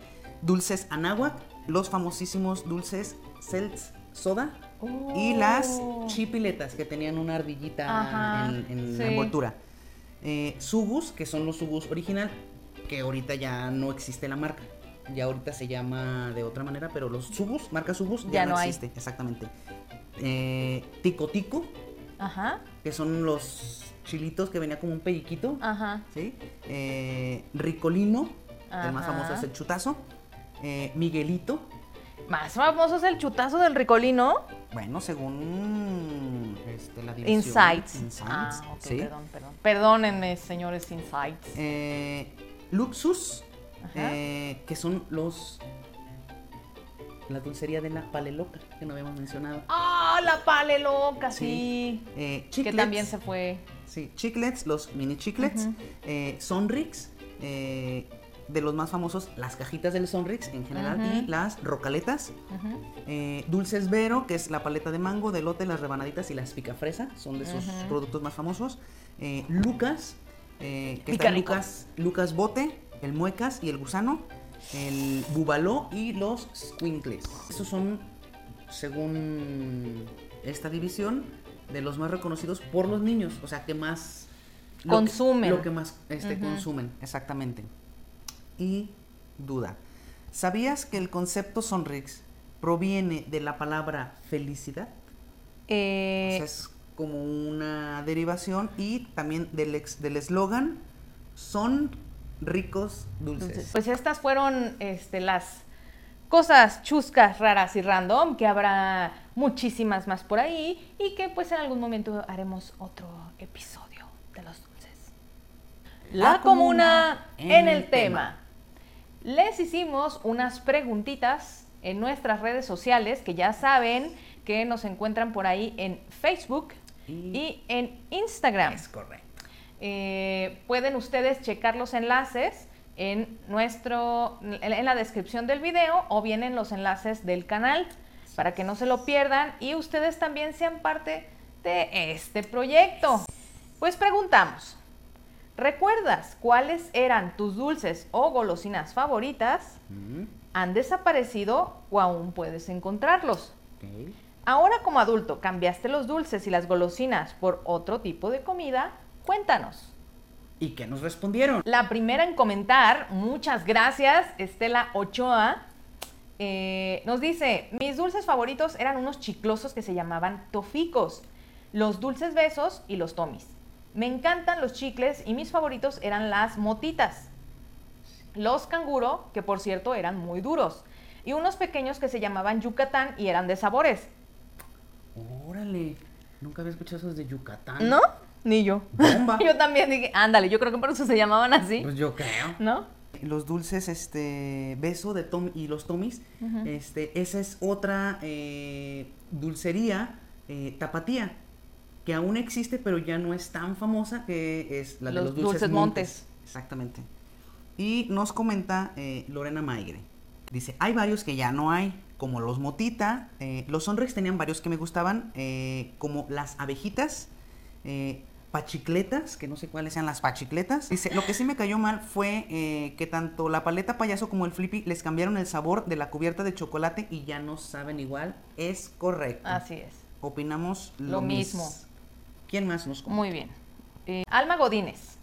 [SPEAKER 2] Dulces Anáhuac, los famosísimos dulces Seltz Soda y las
[SPEAKER 1] Oh.
[SPEAKER 2] chipiletas que tenían una ardillita
[SPEAKER 1] Ajá,
[SPEAKER 2] en, en la envoltura. Eh, Subus, que son los Subus original, que ahorita ya no existe la marca. Ya ahorita se llama de otra manera, pero los Subus, marca Subus, ya,
[SPEAKER 1] Ya
[SPEAKER 2] no,
[SPEAKER 1] no hay.
[SPEAKER 2] existe, exactamente. Eh, tico Tico,
[SPEAKER 1] Ajá.
[SPEAKER 2] que son los chilitos que venía como un pelliquito.
[SPEAKER 1] Ajá.
[SPEAKER 2] ¿sí? Eh, Ricolino, el más
[SPEAKER 1] Ajá.
[SPEAKER 2] famoso es el chutazo. Eh, Miguelito,
[SPEAKER 1] Más famoso es el chutazo del ricolino.
[SPEAKER 2] bueno, según este, la.
[SPEAKER 1] Insights.
[SPEAKER 2] Insights,
[SPEAKER 1] Ah, ok,
[SPEAKER 2] ¿sí?
[SPEAKER 1] perdón, perdón. Perdónenme, señores Insights.
[SPEAKER 2] Eh, Luxus, eh, que son los... La dulcería de la Paleloca, que no habíamos mencionado.
[SPEAKER 1] ¡Ah, la pale loca! Sí.
[SPEAKER 2] Eh,
[SPEAKER 1] Que
[SPEAKER 2] chiclets,
[SPEAKER 1] también se fue.
[SPEAKER 2] Sí, chiclets, los mini chiclets.
[SPEAKER 1] Ujú.
[SPEAKER 2] eh, Sonrix, eh, de los más famosos, las cajitas del Sonrix en general y las rocaletas. Eh, Dulces Vero, que es la paleta de mango, de lote, las rebanaditas y las picafresa, son de sus productos más famosos. Eh, Lucas, eh, que está. Lucas, Lucas Bote, el Muecas y el Gusano, el Bubaló y los Squinkles. Esos son, según esta división, de los más reconocidos por los niños, o sea, que más... lo que-
[SPEAKER 1] Consumen.
[SPEAKER 2] Lo que más este, consumen, exactamente. Y duda. ¿Sabías que el concepto Sonrix proviene de la palabra felicidad?
[SPEAKER 1] Eh,
[SPEAKER 2] O sea, es como una derivación y también del ex- del eslogan son ricos dulces.
[SPEAKER 1] Pues estas fueron este, las cosas chuscas, raras y random, que habrá muchísimas más por ahí y que pues en algún momento haremos otro episodio de los dulces. La comuna en el tema. Les hicimos unas preguntitas en nuestras redes sociales que ya saben que nos encuentran por ahí en Facebook y, en Instagram.
[SPEAKER 2] Es correcto.
[SPEAKER 1] Eh, pueden ustedes checar los enlaces en nuestro en la descripción del video o bien en los enlaces del canal para que no se lo pierdan y ustedes también sean parte de este proyecto. Pues preguntamos, ¿recuerdas cuáles eran tus dulces o golosinas favoritas?
[SPEAKER 2] Mm,
[SPEAKER 1] ¿Han desaparecido o aún puedes encontrarlos? Ahora como adulto, ¿cambiaste los dulces y las golosinas por otro tipo de comida? Cuéntanos.
[SPEAKER 2] ¿Y qué nos respondieron?
[SPEAKER 1] La primera en comentar, muchas gracias, Estela Ochoa, eh, nos dice, mis dulces favoritos eran unos chiclosos que se llamaban toficos, los dulces besos y los tomis. Me encantan los chicles y mis favoritos eran las motitas, los canguro, que por cierto eran muy duros, y unos pequeños que se llamaban yucatán y eran de sabores.
[SPEAKER 2] Órale, nunca había escuchado esos de Yucatán.
[SPEAKER 1] ¿No? Ni yo.
[SPEAKER 2] Bomba. *laughs*
[SPEAKER 1] yo también dije, ándale, yo creo que por eso se llamaban así,
[SPEAKER 2] Pues yo creo.
[SPEAKER 1] ¿no?
[SPEAKER 2] Los dulces, este, beso de Tom y los Tomis, este, esa es otra eh, dulcería eh, tapatía que aún existe, pero ya no es tan famosa, que es la de
[SPEAKER 1] Los
[SPEAKER 2] los, dulces,
[SPEAKER 1] Dulces
[SPEAKER 2] montes. Exactamente. Y nos comenta eh, Lorena Maigre. Dice, hay varios que ya no hay, como los Motita. eh, los Sonrix tenían varios que me gustaban, eh, como las abejitas, pachicletas, que no sé cuáles sean las pachicletas. Dice, lo que sí me cayó mal fue que tanto la paleta payaso como el flippy les cambiaron el sabor de la cubierta de chocolate y ya no saben igual. Es correcto.
[SPEAKER 1] Así es.
[SPEAKER 2] Opinamos lo,
[SPEAKER 1] Lo
[SPEAKER 2] mis-
[SPEAKER 1] mismo.
[SPEAKER 2] ¿Quién más nos comenta?
[SPEAKER 1] Muy bien. Eh, Alma Godínez.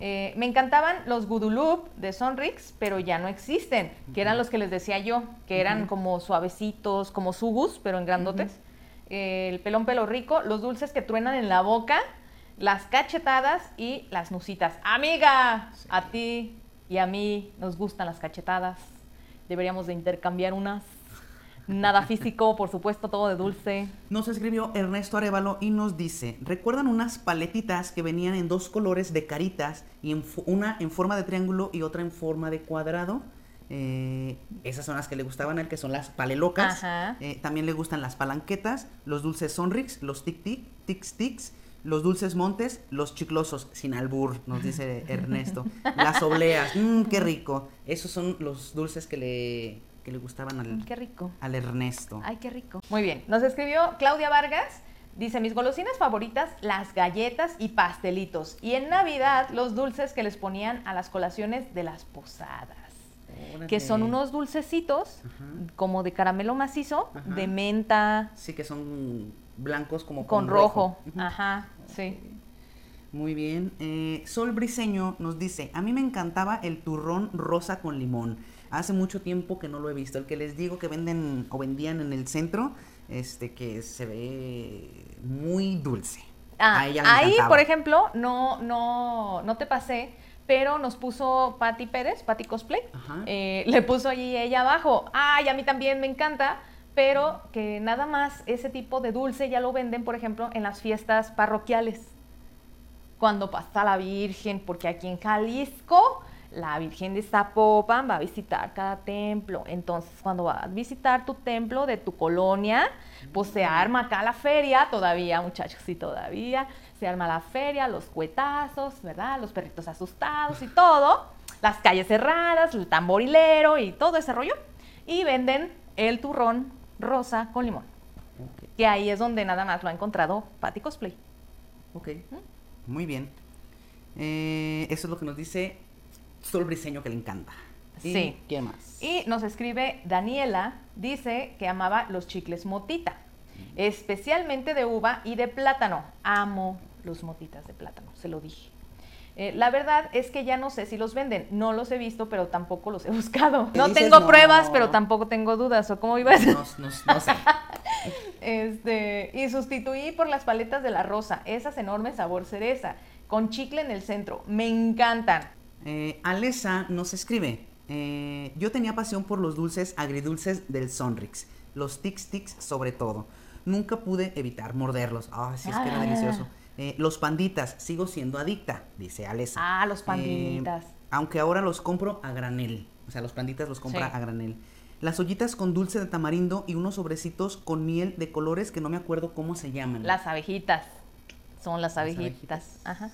[SPEAKER 1] Eh, me encantaban los Gudulup de Sonrix, pero ya no existen, que eran los que les decía yo, que eran como suavecitos, como sugus, pero en grandotes. Eh, el pelón pelo rico, los dulces que truenan en la boca, las cachetadas y las nusitas. Amiga,
[SPEAKER 2] Sí.
[SPEAKER 1] a ti y a mí nos gustan las cachetadas. Deberíamos de intercambiar unas. Nada físico, por supuesto, todo de dulce.
[SPEAKER 2] Nos escribió Ernesto Arevalo y nos dice, ¿recuerdan unas paletitas que venían en dos colores de caritas y en una en forma de triángulo y otra en forma de cuadrado? Eh, esas son las que le gustaban a él, que son las palelocas. Eh, también le gustan las palanquetas, los dulces Sonrix, los tic tic, tic tics, los dulces montes, los chiclosos, sin albur, nos dice *laughs* Ernesto. Las obleas, mmm, qué rico. Esos son los dulces que le, que le gustaban al,
[SPEAKER 1] Qué rico.
[SPEAKER 2] al Ernesto.
[SPEAKER 1] Ay, qué rico. Muy bien. Nos escribió Claudia Vargas. Dice, mis golosinas favoritas, las galletas y pastelitos. Y en Navidad, los dulces que les ponían a las colaciones de las posadas. Que son unos dulcecitos
[SPEAKER 2] Ajá.
[SPEAKER 1] como de caramelo macizo,
[SPEAKER 2] Ajá.
[SPEAKER 1] de menta,
[SPEAKER 2] Sí, que son blancos como
[SPEAKER 1] con, rojo.
[SPEAKER 2] Ujú.
[SPEAKER 1] Ajá, sí.
[SPEAKER 2] Muy bien. Eh, Sol Briseño nos dice, a mí me encantaba el turrón rosa con limón. Hace mucho tiempo que no lo he visto. El que les digo que venden o vendían en el centro, este que se ve muy dulce.
[SPEAKER 1] Ah, ahí, por ejemplo, no, no, no te pasé, pero nos puso Patti Pérez, Patti Cosplay, eh, le puso allí ella abajo. Ay, a mí también me encanta, pero que nada más ese tipo de dulce ya lo venden, por ejemplo, en las fiestas parroquiales. Cuando pasa la Virgen, porque aquí en Jalisco la Virgen de Zapopan va a visitar cada templo. Entonces, cuando vas a visitar tu templo de tu colonia, pues se arma acá la feria, todavía, muchachos, sí, todavía. Se arma la feria, los cuetazos, ¿verdad? Los perritos asustados y todo. Las calles cerradas, el tamborilero y todo ese rollo. Y venden el turrón rosa con limón. Que ahí es donde nada más lo ha encontrado Patty Cosplay.
[SPEAKER 2] Ok. Muy bien. Eh, eso es lo que nos dice Sol Briseño que le encanta. ¿Y
[SPEAKER 1] Sí.
[SPEAKER 2] ¿Qué más?
[SPEAKER 1] Y nos escribe Daniela, dice que amaba los chicles motita, especialmente de uva y de plátano. Amo los motitas de plátano, se lo dije. Eh, la verdad es que ya no sé si los venden, no los he visto, pero tampoco los he *laughs* buscado.
[SPEAKER 2] ¿Qué
[SPEAKER 1] No
[SPEAKER 2] dices?
[SPEAKER 1] tengo
[SPEAKER 2] No.
[SPEAKER 1] pruebas, pero tampoco tengo dudas, ¿o cómo ibas?
[SPEAKER 2] No, no- no sé. *laughs*
[SPEAKER 1] Este, y sustituí por las paletas de la rosa, esas enormes sabor cereza, con chicle en el centro. Me encantan.
[SPEAKER 2] Eh, Alesa nos escribe, eh, yo tenía pasión por los dulces agridulces del Sonrix, los Tic Tics sobre todo. Nunca pude evitar morderlos. Ah, sí, es que era
[SPEAKER 1] Ah.
[SPEAKER 2] delicioso. Eh, los panditas, sigo siendo adicta, dice Alesa.
[SPEAKER 1] Ah, los
[SPEAKER 2] Eh,
[SPEAKER 1] panditas.
[SPEAKER 2] aunque ahora los compro a granel. O sea, los panditas los compra
[SPEAKER 1] Sí.
[SPEAKER 2] a granel. las ollitas con dulce de tamarindo y unos sobrecitos con miel de colores que no me acuerdo cómo se llaman.
[SPEAKER 1] Las abejitas. Son las abejitas. Ajá.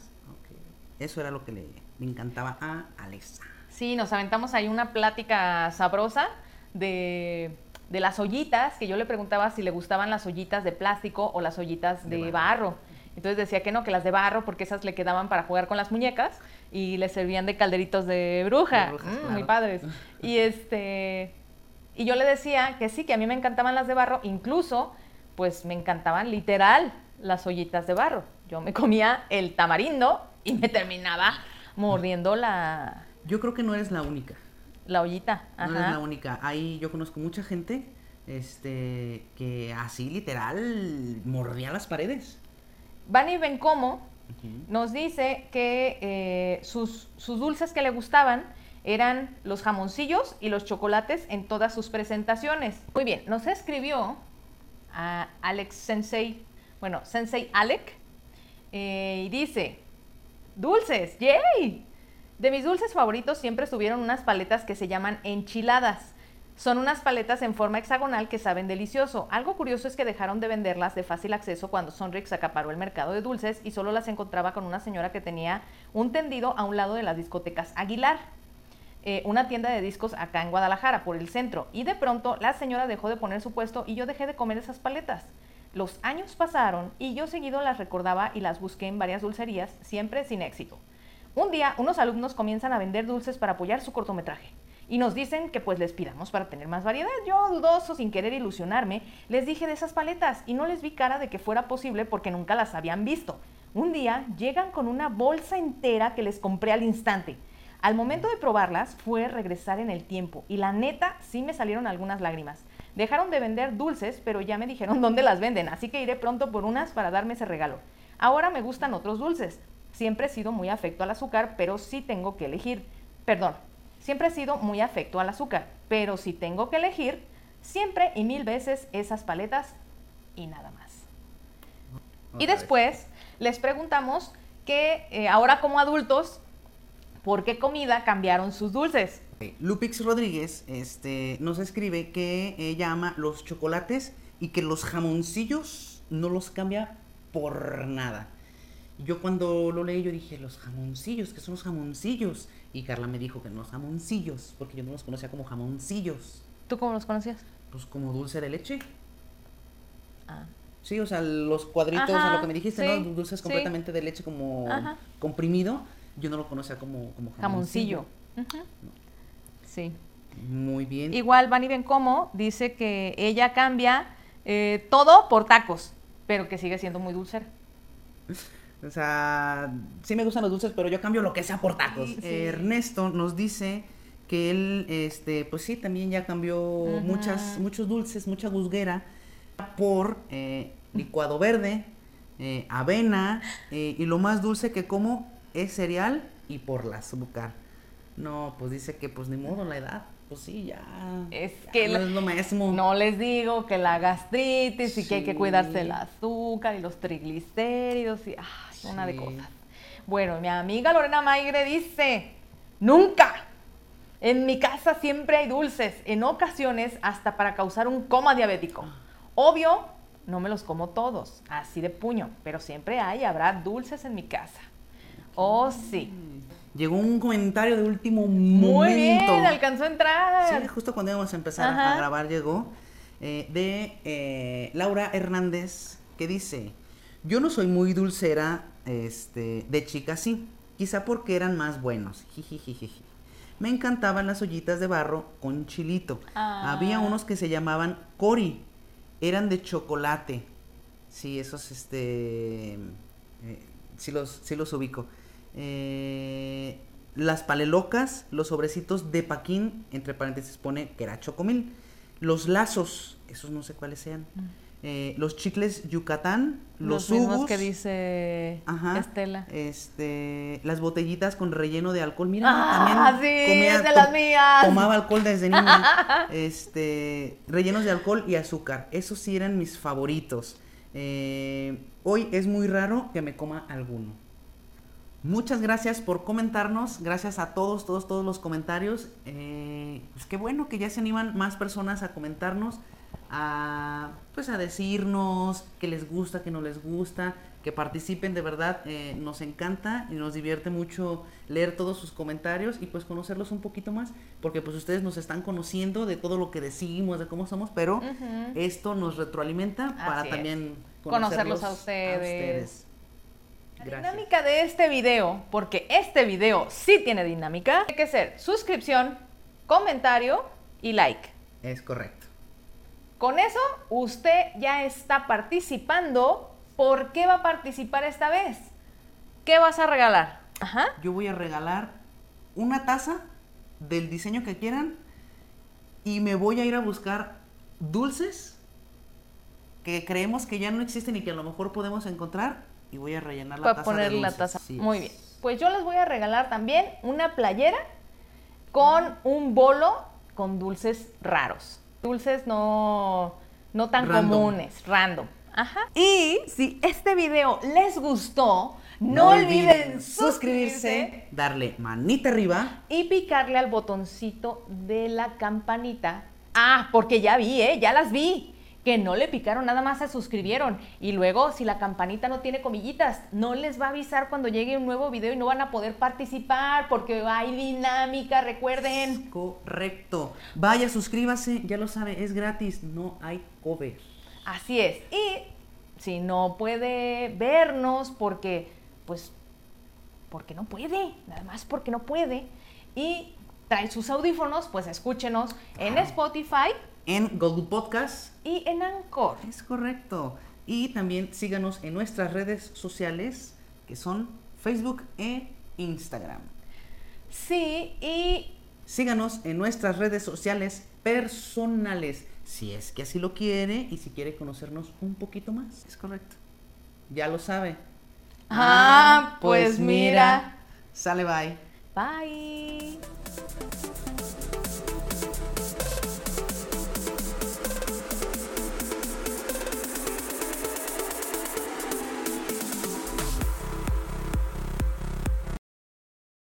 [SPEAKER 2] Eso era lo que le, le encantaba a Alexa.
[SPEAKER 1] Sí, nos aventamos ahí una plática sabrosa de, de, las ollitas, que yo le preguntaba si le gustaban las ollitas de plástico o las ollitas de, barro. Entonces decía que no, que las de barro, porque esas le quedaban para jugar con las muñecas y le servían de calderitos de bruja. Mm, muy padres. Y este. Y yo le decía que sí, que a mí me encantaban las de barro, incluso, pues me encantaban literal las ollitas de barro. Yo me comía el tamarindo y me terminaba mordiendo la...
[SPEAKER 2] Yo creo que no eres la única.
[SPEAKER 1] La ollita.
[SPEAKER 2] No eres la única. Ahí yo conozco mucha gente este, que así literal mordía las paredes.
[SPEAKER 1] Bunny Bencomo nos dice que eh, sus, sus dulces que le gustaban eran los jamoncillos y los chocolates en todas sus presentaciones. Muy bien, nos escribió a Alex Sensei, bueno, Sensei Alec, eh, y dice, dulces, ¡yay! De mis dulces favoritos siempre estuvieron unas paletas que se llaman enchiladas. Son unas paletas en forma hexagonal que saben delicioso. Algo curioso es que dejaron de venderlas de fácil acceso cuando Sonrix acaparó el mercado de dulces y solo las encontraba con una señora que tenía un tendido a un lado de las discotecas Aguilar, eh, una tienda de discos acá en Guadalajara, por el centro. Y de pronto la señora dejó de poner su puesto y yo dejé de comer esas paletas. Los años pasaron y yo seguido las recordaba y las busqué en varias dulcerías, siempre sin éxito. Un día, unos alumnos comienzan a vender dulces para apoyar su cortometraje y nos dicen que pues les pidamos para tener más variedad. Yo, dudoso, sin querer ilusionarme, les dije de esas paletas y no les vi cara de que fuera posible porque nunca las habían visto. Un día llegan con una bolsa entera que les compré al instante. Al momento de probarlas fue regresar en el tiempo y la neta sí me salieron algunas lágrimas. Dejaron de vender dulces, pero ya me dijeron *laughs* dónde las venden, así que iré pronto por unas para darme ese regalo. Ahora me gustan otros dulces, Siempre he sido muy afecto al azúcar, pero sí tengo que elegir. Perdón, siempre he sido muy afecto al azúcar, pero si tengo que elegir, siempre y mil veces esas paletas y nada más. Y después les preguntamos que eh, ahora como adultos, ¿por qué comida cambiaron sus dulces?
[SPEAKER 2] Lupix Rodríguez este, nos escribe que ella ama los chocolates y que los jamoncillos no los cambia por nada. Yo cuando lo leí, yo dije, los jamoncillos, ¿qué son los jamoncillos? Y Carla me dijo que no los jamoncillos, porque yo no los conocía como jamoncillos.
[SPEAKER 1] ¿Tú cómo los conocías?
[SPEAKER 2] Pues como dulce de leche. Ah. Sí, o sea, los cuadritos, a lo que me dijiste, ¿no? Dulces completamente de leche como comprimido. Yo no lo conocía como, como
[SPEAKER 1] jamoncillo. Sí.
[SPEAKER 2] Muy bien.
[SPEAKER 1] Igual Van y como dice que ella cambia eh, todo por tacos, pero que sigue siendo muy dulcera. *laughs*
[SPEAKER 2] O sea, sí me gustan los dulces, pero yo cambio lo que sea por tacos. Ernesto nos dice que él, este, pues sí, también ya cambió muchas, muchos dulces, mucha guzguera por eh, licuado verde, eh, avena y lo más dulce que como es cereal y por la azúcar. No, pues dice que pues ni modo la edad. Pues sí, ya.
[SPEAKER 1] Es que no es lo mismo. No les digo que la gastritis y que hay que cuidarse el azúcar y los triglicéridos y una de cosas. Bueno, mi amiga Lorena Maigre dice, nunca. En mi casa siempre hay dulces, en ocasiones hasta para causar un coma diabético. Obvio, no me los como todos, así de puño, pero siempre hay, habrá dulces en mi casa. Oh, sí.
[SPEAKER 2] Llegó un comentario de último
[SPEAKER 1] momento.
[SPEAKER 2] Muy
[SPEAKER 1] bien, alcanzó a entrar.
[SPEAKER 2] Sí, justo cuando íbamos a empezar a grabar llegó. Eh, de eh, Laura Hernández, que dice, yo no soy muy dulcera, este, de chica sí, quizá porque eran más buenos. Me encantaban las ollitas de barro con chilito. Había ah. unos que se llamaban cori, eran de chocolate. Sí, esos, este, eh, sí, los, sí los ubico. Eh, las palelocas, los sobrecitos de paquín, entre paréntesis pone que era chocomil. Los lazos, esos no sé cuáles sean. Mm. Eh, los chicles Yucatán, los, los mismos
[SPEAKER 1] que dice Estela.
[SPEAKER 2] Este, las botellitas con relleno de alcohol. Mira,
[SPEAKER 1] ah, también sí, comía, de las mías.
[SPEAKER 2] Tomaba alcohol desde niña. *laughs* este, rellenos de alcohol y azúcar. Esos sí eran mis favoritos. Eh, hoy es muy raro que me coma alguno. Muchas gracias por comentarnos, gracias a todos, todos, todos los comentarios. Eh, pues qué bueno que ya se animan más personas a comentarnos, a pues a decirnos qué les gusta, qué no les gusta, que participen de verdad. Eh, nos encanta y nos divierte mucho leer todos sus comentarios y pues conocerlos un poquito más, porque pues ustedes nos están conociendo de todo lo que decimos, de cómo somos, pero esto nos retroalimenta para también
[SPEAKER 1] conocerlos, a ustedes. La dinámica de este video, porque este video sí tiene dinámica, tiene que ser suscripción, comentario y like.
[SPEAKER 2] Es correcto.
[SPEAKER 1] Con eso, usted ya está participando. ¿Por qué va a participar esta vez? ¿Qué vas a regalar?
[SPEAKER 2] Ajá. Yo voy a regalar una taza del diseño que quieran y me voy a ir a buscar dulces que creemos que ya no existen y que a lo mejor podemos encontrar y voy a rellenar la
[SPEAKER 1] Para
[SPEAKER 2] taza.
[SPEAKER 1] poner la taza. Muy bien. Pues yo les voy a regalar también una playera con un bolo con dulces raros. Dulces no, no tan comunes, random. Ajá. Y si este video les gustó, no, olviden, suscribirse,
[SPEAKER 2] darle manita arriba
[SPEAKER 1] y picarle al botoncito de la campanita. Ah, porque ya vi, ¿eh? Ya las vi que no le picaron, nada más se suscribieron. Y luego, si la campanita no tiene comillitas, no les va a avisar cuando llegue un nuevo video y no van a poder participar porque hay dinámica, recuerden.
[SPEAKER 2] Correcto. Vaya, suscríbase, ya lo sabe, es gratis, no hay cover.
[SPEAKER 1] Así es. Y si no puede vernos porque, pues, porque no puede, nada más porque no puede. Y trae sus audífonos, pues escúchenos en Spotify
[SPEAKER 2] en Google Podcast
[SPEAKER 1] y en Anchor.
[SPEAKER 2] Es correcto. Y también síganos en nuestras redes sociales que son Facebook e Instagram.
[SPEAKER 1] Sí, y
[SPEAKER 2] síganos en nuestras redes sociales personales, si es que así lo quiere y si quiere conocernos un poquito más. Es correcto. Ya lo sabe.
[SPEAKER 1] Ah, pues, pues mira.
[SPEAKER 2] Sale bye.
[SPEAKER 1] Bye.